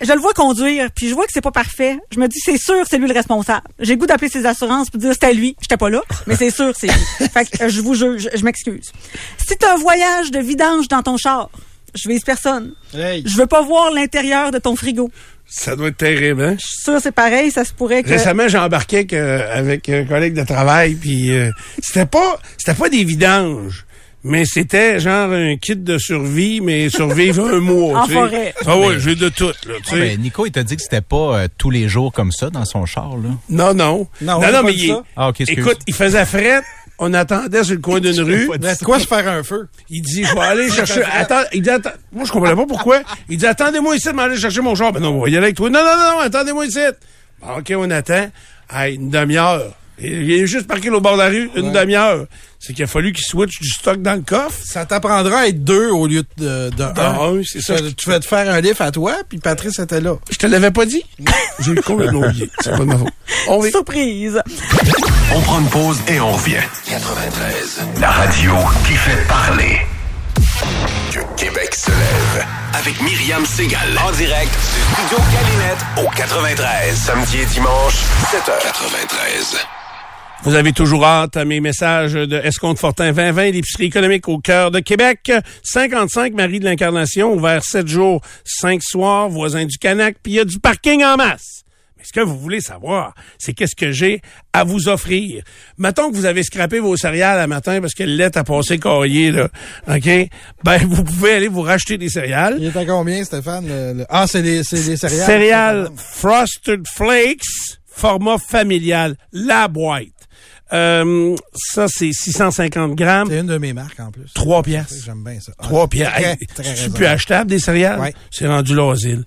je le vois conduire, puis je vois que c'est pas parfait. Je me dis, c'est sûr, c'est lui le responsable. J'ai goût d'appeler ses assurances pour dire, c'était lui. J'étais pas là, mais c'est sûr, c'est lui. Fait que, euh, je vous jure, je, je m'excuse. Si t'as un voyage de vidange dans ton char, je vise personne. Hey. Je veux pas voir l'intérieur de ton frigo. Ça doit être terrible, hein? Je suis sûre, c'est pareil, ça se pourrait que... Récemment, j'ai embarqué avec, euh, avec un collègue de travail, puis euh, c'était pas c'était pas des vidanges, mais c'était genre un kit de survie, mais survivre un mois. En tu sais. forêt. Ah ouais, j'ai de tout, là, tu Ouais, sais. ben, Nico, il t'a dit que c'était pas euh, tous les jours comme ça dans son char, là. Non, non. Non, on non, mais dit il- ça. Ah, ok, excuse. écoute, il faisait fret. On attendait sur le coin d'une rue. De quoi se faire un feu? Il dit, je vais aller chercher. Attends, il dit, attends. Moi, je comprenais pas pourquoi. Il dit, attendez-moi ici de m'aller chercher mon char. Ben non, on va y aller avec toi. Non, non, non, non, attendez-moi ici. Bon, OK, on attend. Hey, une demi-heure. Il est juste parqué au bord de la rue, une demi-heure. C'est qu'il a fallu qu'il switch du stock dans le coffre. Ça t'apprendra à être deux au lieu de, de un. un, c'est ça. Tu, tu vas te faire un livre à toi, puis Patrice était là. Je te l'avais pas dit? J'ai complètement oublié. C'est pas de ma faute. On Surprise! On prend une pause et on revient. 93. La radio qui fait parler. Que Québec se lève. Avec Myriam Segal. En direct du studio Galinette au 93. Samedi et dimanche, 7h. 93. Vous avez toujours hâte à mes messages de Escompte Fortin 2020, l'épicerie économique au cœur de Québec. 55 Marie de l'Incarnation, ouvert 7 jours, 5 soirs, voisin du Canac, puis il y a du parking en masse. Mais ce que vous voulez savoir, c'est qu'est-ce que j'ai à vous offrir. Mettons que vous avez scrappé vos céréales à matin parce que le lait a passé caillé, là. OK? Ben, vous pouvez aller vous racheter des céréales. Il est à combien, Stéphane? le- le- Ah, c'est les, c'est les céréales. Céréales Frosted Flakes, format familial, la boîte. Euh, ça, c'est 650 grammes, C'est une de mes marques, en plus. 3 piastres. J'aime bien ça. 3 piastres. Très, Hey, très C'est plus achetable des céréales? Ouais. C'est rendu l'asile.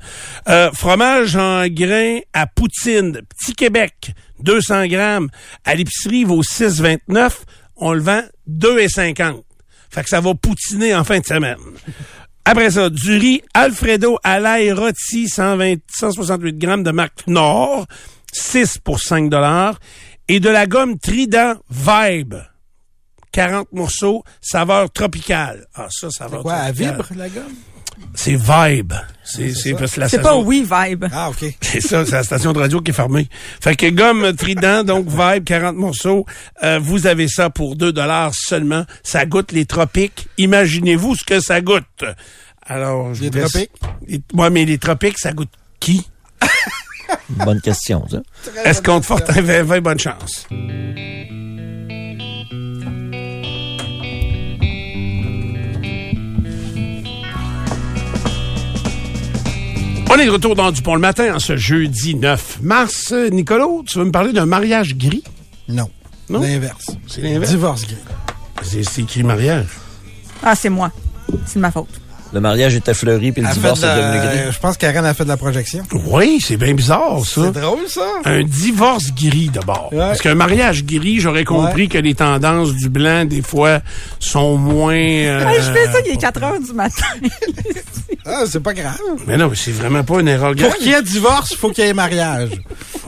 Euh, fromage en grains à Poutine, Petit Québec, 200 grammes. À l'épicerie, il vaut 6,29. On le vend 2,50. Fait que ça va poutiner en fin de semaine. Après ça, du riz Alfredo à l'ail rôti, 120, 168 grammes de marque Nord, 6 pour 5 dollars. Et de la gomme Trident Vibe, 40 morceaux, saveur tropicale. Ah, ça, saveur Quoi, à tropicale. vibre, la gomme? C'est Vibe. C'est c'est parce que la C'est pas station- oui vibe. Ah, OK. C'est ça, c'est la station de radio qui est fermée. Fait que gomme Trident, donc Vibe, 40 morceaux. euh, vous avez ça pour 2 dollars seulement. Ça goûte les tropiques. Imaginez-vous ce que ça goûte. Alors, je Les vous laisse- tropiques? Les- Ouais, mais les tropiques, ça goûte qui? Bonne question, ça. Est-ce qu'on te Fortin 20, bonne chance? On est de retour dans Dupont le matin en ce jeudi 9 mars. Nicolas, tu veux me parler d'un mariage gris? Non. Non? L'inverse. C'est l'inverse? Divorce gris. C'est c'est écrit mariage. Ah, c'est moi. C'est de ma faute. Le mariage était fleuri, puis le Elle divorce est la- devenu gris. Je pense qu'Aren a fait de la projection. Oui, c'est bien bizarre, ça. C'est drôle, ça. Un divorce gris d'abord. Ouais. Parce qu'un mariage gris, j'aurais compris Ouais. que les tendances du blanc, des fois, sont moins... euh, je fais ça, il est 4 heures du matin. Ah, c'est pas grave. Mais non, mais c'est vraiment pas une erreur grave. Pour qu'il y ait divorce, il faut qu'il y ait mariage.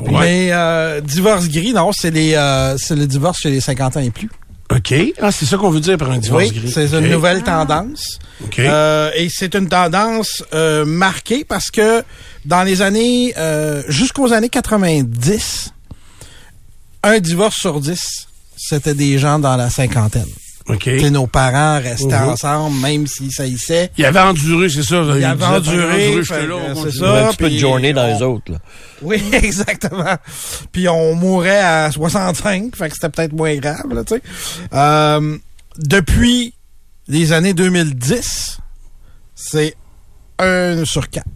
Ouais. Mais euh, divorce gris, non, c'est les euh, c'est le divorce chez les 50 ans et plus. OK. Ah, c'est ça qu'on veut dire par un divorce oui, gris. c'est une nouvelle tendance. Euh, et c'est une tendance euh, marquée parce que dans les années euh, jusqu'aux années 90, un divorce sur dix, c'était des gens dans la cinquantaine. OK. Tu sais, nos parents restaient Mhm. ensemble, même s'ils saillissaient. Il avait enduré, c'est ça. Il disait, avait enduré, fait là, on ça. un petit peu de journée dans on- les autres. Là. Oui, exactement. Puis on mourait à 65, fait que c'était peut-être moins grave, là, tu sais. Euh, depuis les années 2010, c'est un sur quatre.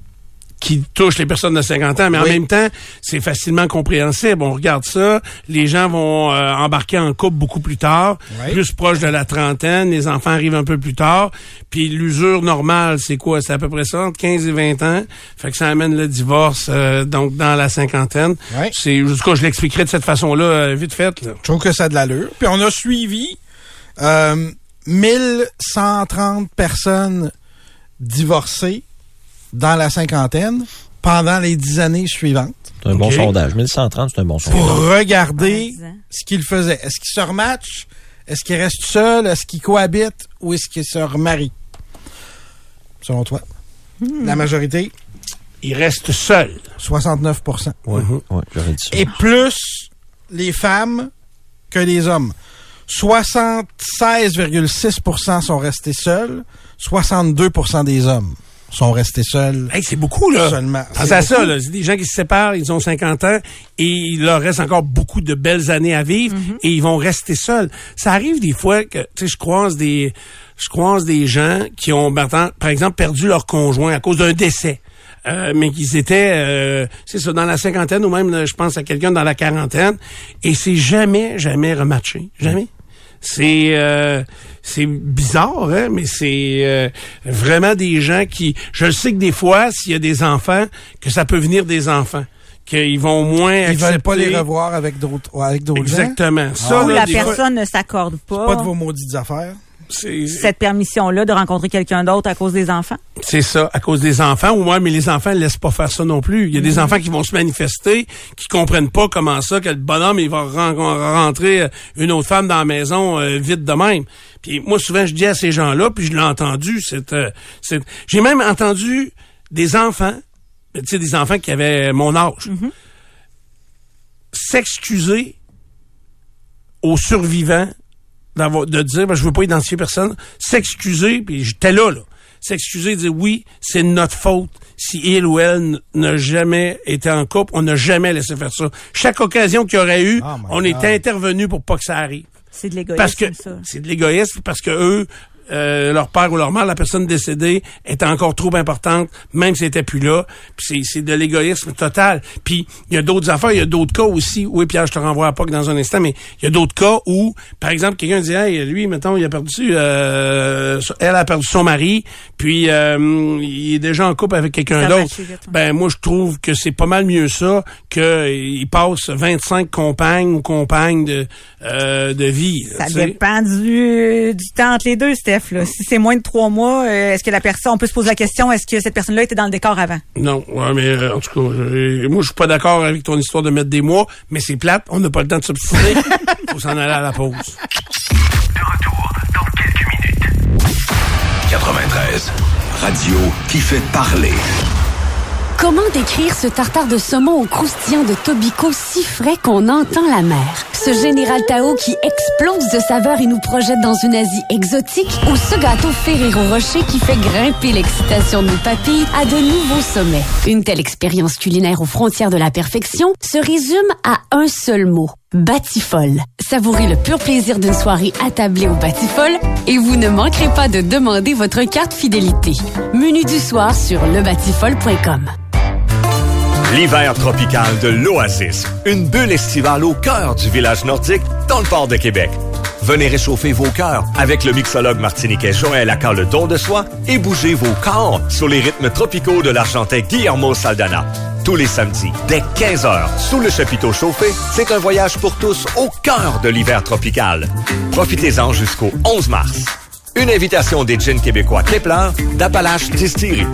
Qui touche les personnes de 50 ans, mais en même temps, c'est facilement compréhensible. On regarde ça, les gens vont euh, embarquer en couple beaucoup plus tard, Oui. plus proche de la trentaine, les enfants arrivent un peu plus tard, puis l'usure normale, c'est quoi? C'est à peu près ça, entre 15 et 20 ans, fait que ça amène le divorce, euh, donc dans la cinquantaine. Oui. C'est, jusqu'à je l'expliquerai de cette façon-là, euh, vite fait. Là. Je trouve que ça a de l'allure. Puis on a suivi euh, 1130 personnes divorcées dans la cinquantaine pendant les dix années suivantes C'est un bon sondage. 1130, c'est un bon sondage. pour regarder Pendant 10 ans. ce qu'ils faisaient. Est-ce qu'ils se rematchent? Est-ce qu'ils restent seuls? Est-ce qu'ils cohabitent? Ou est-ce qu'ils se remarient? Selon toi. La majorité, Il reste seul. 69% Oui, ouais, j'aurais dit ça. Et plus les femmes que les hommes. 76,6% sont restés seuls. 62% des hommes sont restés seuls. Hey, c'est beaucoup, là. Seulement. Pensez C'est à ça, là. C'est des gens qui se séparent, ils ont 50 ans et il leur reste encore beaucoup de belles années à vivre et ils vont rester seuls. Ça arrive des fois que, tu sais, je croise des, je croise des gens qui ont, maintenant, par exemple, perdu leur conjoint à cause d'un décès. Euh, mais qu'ils étaient, euh, c'est ça, dans la cinquantaine ou même, je pense à quelqu'un dans la quarantaine, et c'est jamais, jamais rematché. Jamais. C'est euh, c'est bizarre, hein, mais c'est euh, vraiment des gens qui. Je le sais que des fois, s'il y a des enfants, que ça peut venir des enfants, qu'ils vont moins. Ils veulent pas accepter- les revoir avec d'autres avec d'autres gens. Exactement. Ça, Ou là, la fois, personne ne s'accorde pas, Pas de vos maudites affaires. Cette permission-là de rencontrer quelqu'un d'autre à cause des enfants? C'est ça, à cause des enfants. ou ouais, mais les enfants ne laissent pas faire ça non plus. Il y a des enfants qui vont se manifester, qui comprennent pas comment ça, que le bonhomme, il va ren- rentrer euh, une autre femme dans la maison euh, vite de même. Puis moi, souvent, je dis à ces gens-là, puis je l'ai entendu, c'est, euh, j'ai même entendu des enfants, tu sais, des enfants qui avaient mon âge, s'excuser aux survivants de dire, ben, je veux pas identifier personne, s'excuser, puis j'étais là, là, s'excuser, dire oui, c'est notre faute si il ou elle n'a jamais été en couple, on n'a jamais laissé faire ça. Chaque occasion qu'il y aurait eu, Oh on était intervenu pour pas que ça arrive. C'est de l'égoïsme, Parce que ça. c'est de l'égoïsme, parce que eux, euh, leur père ou leur mère, la personne décédée, était encore trop importante, même si elle était plus là. Puis c'est, c'est de l'égoïsme total. Puis il y a d'autres affaires, il y a d'autres cas aussi. Oui, Pierre, je te renvoie à POC dans un instant, mais il y a d'autres cas où, par exemple, quelqu'un dit, hey, lui, mettons, il a perdu, euh, elle a perdu son mari, puis euh, il est déjà en couple avec quelqu'un d'autre. ouais. Ben moi, je trouve que c'est pas mal mieux ça qu'il passe 25 compagnes ou compagnes de, euh, de vie. Ça dépend du, du temps entre les deux, Steph. Là. Si c'est moins de trois mois, euh, est-ce que la personne, on peut se poser la question, est-ce que cette personne-là était dans le décor avant? Non, ouais, mais euh, en tout cas, euh, moi je suis pas d'accord avec ton histoire de mettre des mois, mais c'est plate, on n'a pas le temps de s'obstiner. Faut s'en aller à la pause. De retour dans quelques minutes. 93. Radio qui fait parler. Comment décrire ce tartare de saumon au croustillant de Tobico si frais qu'on entend la mer? Ce général Tao qui explose de saveur et nous projette dans une Asie exotique ou ce gâteau Ferrero Rocher qui fait grimper l'excitation de nos papilles à de nouveaux sommets? Une telle expérience culinaire aux frontières de la perfection se résume à un seul mot. Batifol. Savourez le pur plaisir d'une soirée attablée au Batifol et vous ne manquerez pas de demander votre carte fidélité. Menu du soir sur lebatifol.com. L'hiver tropical de l'Oasis, une bulle estivale au cœur du village nordique dans le port de Québec. Venez réchauffer vos cœurs avec le mixologue martiniquais Joël Accard le don de soi et bougez vos corps sur les rythmes tropicaux de l'argentin Guillermo Saldana. Tous les samedis, dès 15h, sous le chapiteau chauffé, c'est un voyage pour tous au cœur de l'hiver tropical. Profitez-en jusqu'au 11 mars. Une invitation des gins québécois Kepler d'Appalache Distillery.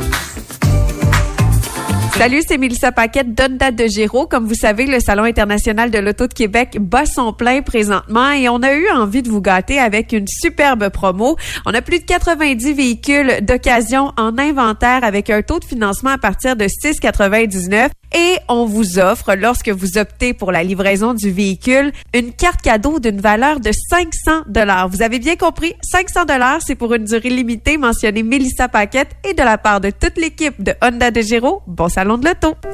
Salut, c'est Mélissa Paquette, date de Géraud. Comme vous savez, le Salon international de l'auto de Québec bat son plein présentement et on a eu envie de vous gâter avec une superbe promo. On a plus de 90 véhicules d'occasion en inventaire avec un taux de financement à partir de 6,99 et on vous offre, lorsque vous optez pour la livraison du véhicule, une carte cadeau d'une valeur de 500 dollars. Vous avez bien compris, 500 dollars, c'est pour une durée limitée. Mentionnez Mélissa Paquette et de la part de toute l'équipe de Honda de Géraud, bon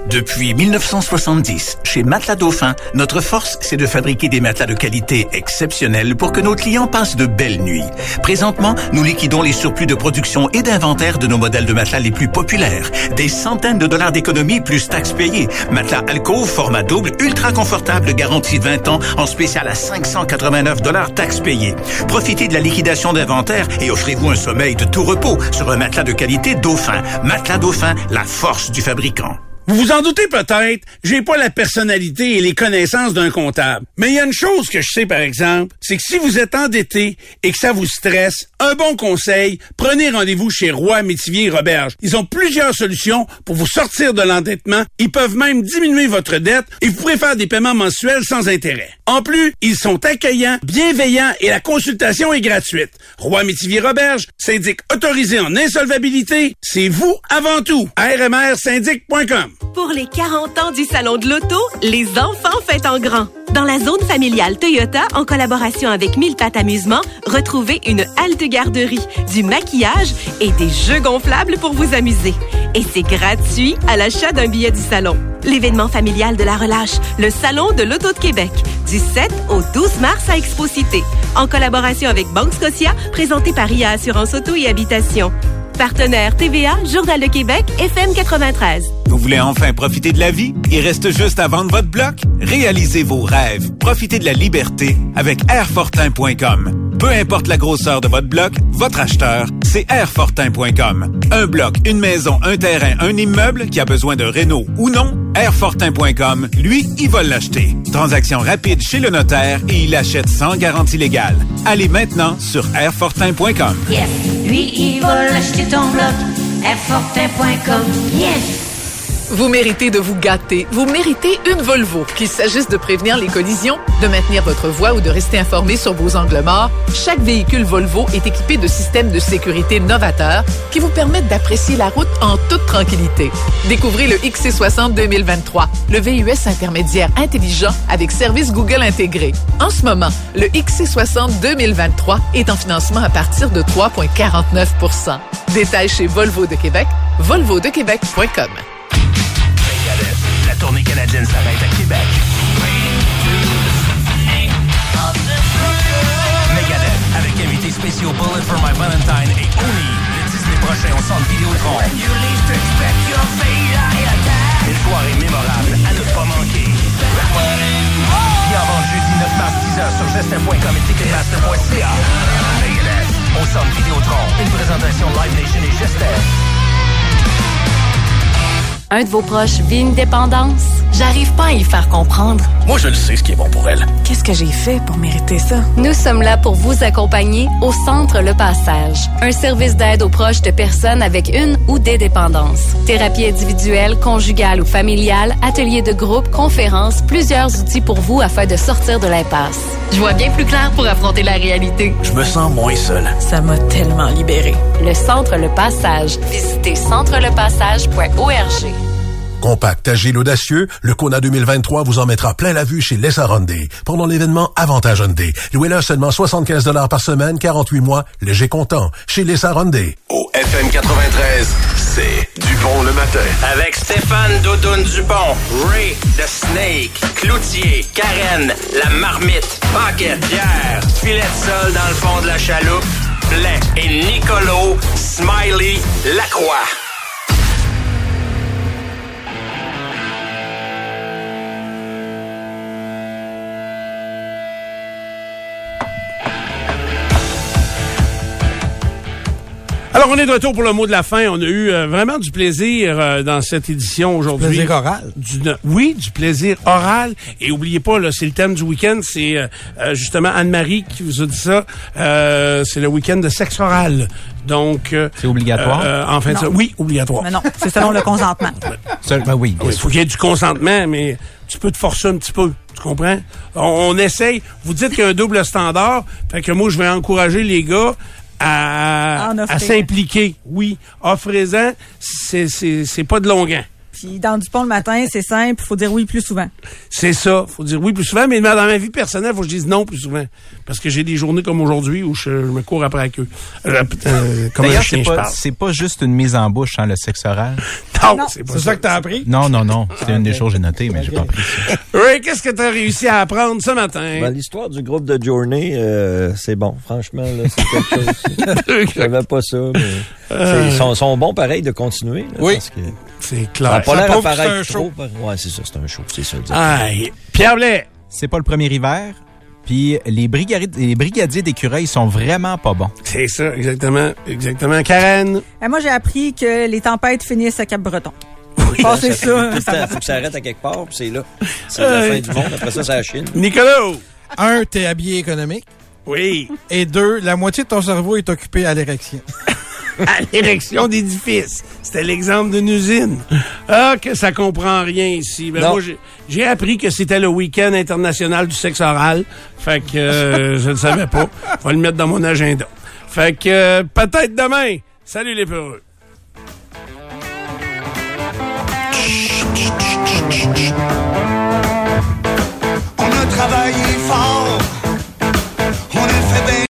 Depuis 1970, chez Matelas Dauphin, notre force, c'est de fabriquer des matelas de qualité exceptionnelle pour que nos clients passent de belles nuits. Présentement, nous liquidons les surplus de production et d'inventaire de nos modèles de matelas les plus populaires. Des centaines de dollars d'économie plus taxes payées. Matelas Alcove, format double, ultra confortable, garantie 20 ans, en spécial à 589 dollars taxes payées. Profitez de la liquidation d'inventaire et offrez-vous un sommeil de tout repos sur un matelas de qualité Dauphin. Matelas Dauphin, la force du fabricant. Vatican. Vous vous en doutez peut-être, j'ai pas la personnalité et les connaissances d'un comptable. Mais il y a une chose que je sais par exemple, c'est que si vous êtes endetté et que ça vous stresse, un bon conseil, prenez rendez-vous chez Roy Métivier et Roberge. Ils ont plusieurs solutions pour vous sortir de l'endettement. Ils peuvent même diminuer votre dette et vous pourrez faire des paiements mensuels sans intérêt. En plus, ils sont accueillants, bienveillants et la consultation est gratuite. Roy Métivier Roberge, syndic autorisé en insolvabilité, c'est vous avant tout. rmrsyndic.com. Pour les 40 ans du Salon de l'Auto, les enfants fêtent en grand. Dans la zone familiale Toyota, en collaboration avec Mille Pattes Amusement, retrouvez une halte garderie, du maquillage et des jeux gonflables pour vous amuser. Et c'est gratuit à l'achat d'un billet du salon. L'événement familial de la relâche, le Salon de l'Auto de Québec, du 7 au 12 mars à Expo Cité, en collaboration avec Banque Scotia, présenté par IA Assurance Auto et Habitation. Partenaire TVA, Journal de Québec, FM 93. Vous voulez enfin profiter de la vie? Il reste juste à vendre votre bloc? Réalisez vos rêves. Profitez de la liberté avec Airfortin.com. Peu importe la grosseur de votre bloc, votre acheteur, c'est Airfortin.com. Un bloc, une maison, un terrain, un immeuble qui a besoin de réno ou non, Airfortin.com, lui, il va l'acheter. Transaction rapide chez le notaire et il achète sans garantie légale. Allez maintenant sur Airfortin.com. Yes. Lui, il va l'acheter ton bloc. Airfortin.com. Yes. Vous méritez de vous gâter. Vous méritez une Volvo. Qu'il s'agisse de prévenir les collisions, de maintenir votre voie ou de rester informé sur vos angles morts, chaque véhicule Volvo est équipé de systèmes de sécurité novateurs qui vous permettent d'apprécier la route en toute tranquillité. Découvrez le XC60 2023, le VUS intermédiaire intelligent avec service Google intégré. En ce moment, le XC60 2023 est en financement à partir de 3,49% Détails chez Volvo de Québec, volvodequebec.com. Tournée canadienne s'arrête à Québec. Megadeth avec invités spéciaux Bullet for My Valentine et Oni le 10 mai prochain au centre Vidéotron. Une soirée mémorable à ne pas manquer. Qui avant jeudi 9 mars 10h sur gestin.com et ticketmaster.ca. Megadeth au centre Vidéotron. Une présentation Live Nation et Gestin. Un de vos proches vit une dépendance? J'arrive pas à y faire comprendre. Moi, je le sais ce qui est bon pour elle. Qu'est-ce que j'ai fait pour mériter ça? Nous sommes là pour vous accompagner au Centre Le Passage, un service d'aide aux proches de personnes avec une ou des dépendances. Thérapie individuelle, conjugale ou familiale, ateliers de groupe, conférences, plusieurs outils pour vous afin de sortir de l'impasse. Je vois bien plus clair pour affronter la réalité. Je me sens moins seul. Ça m'a tellement libéré. Le Centre Le Passage. Visitez centrelepassage.org. Compact, agile, audacieux, le Kona 2023 vous en mettra plein la vue chez Lessa Hyundai pendant l'événement Avantage Hyundai. Louez-le seulement 75 par semaine, 48 mois, léger comptant, chez Lessa Hyundai. Au FM 93, c'est Dupont le matin. Avec Stéphane Doudoune Dupont, Ray, The Snake, Cloutier, Karen, La Marmite, Paquette, Pierre, Filet de sol dans le fond de la chaloupe, Blais et Nicolo, Smiley, Lacroix. Alors, on est de retour pour le mot de la fin. On a eu euh, vraiment du plaisir euh, dans cette édition aujourd'hui. Plaisir oral. Du- oui, du plaisir oral. Et oubliez pas, là, c'est le thème du week-end. C'est euh, justement Anne-Marie qui vous a dit ça. Euh, c'est le week-end de sexe oral. Donc... c'est obligatoire? en fin de Non. ça- Oui, obligatoire. Mais non, c'est selon le consentement. ben oui. Il faut qu'il y ait du consentement, mais tu peux te forcer un petit peu. Tu comprends? On, on essaye. Vous dites qu'il y a un double standard. Fait que moi, je vais encourager les gars à, s'impliquer. Oui. Offrez-en. C'est, c'est, c'est pas de longuant. Puis dans du pont le matin, c'est simple, il faut dire oui plus souvent. C'est ça. Faut dire oui plus souvent, mais dans ma vie personnelle, faut que je dise non plus souvent. Parce que j'ai des journées comme aujourd'hui où je, je me cours après la queue. Euh, euh, comme un D'ailleurs, chien, c'est je pas, parle. c'est pas juste une mise en bouche, hein, le sexe oral. Non, c'est pas C'est ça que t'as appris? Non, non, non. C'est une des choses que j'ai notées, mais j'ai pas appris ça. Oui, qu'est-ce que tu as réussi à apprendre ce matin? Ben, L'histoire du groupe de Journey, euh, c'est bon. Franchement, là, c'est quelque chose. Je savais pas ça, mais Euh. ils sont, sont bons pareil de continuer. là, Oui. parce que C'est ça clair. Pas l'air à c'est un trop. Ouais, c'est ça, c'est un show. C'est ça. le dire. Aïe. Pierre Blais. C'est pas le premier hiver. Puis les brigadiers, les brigadiers d'écureuils sont vraiment pas bons. C'est ça, exactement. Exactement. Karen. Et moi, j'ai appris que les tempêtes finissent à Cap-Breton. Oui, Passez ça, ça. Temps, faut que ça arrête à quelque part, puis c'est là. C'est la fin du monde. Après ça, c'est la Chine. Nicolas. Un, t'es habillé économique. Oui. Et deux, la moitié de ton cerveau est occupé à l'érection. à l'érection d'édifices. C'était l'exemple d'une usine. Ah, que ça comprend rien ici. Ben, moi, j'ai- j'ai appris que c'était le week-end international du sexe oral. Fait que euh, je ne savais pas. Faut le mettre dans mon agenda. Fait que euh, peut-être demain. Salut les peureux. On a travaillé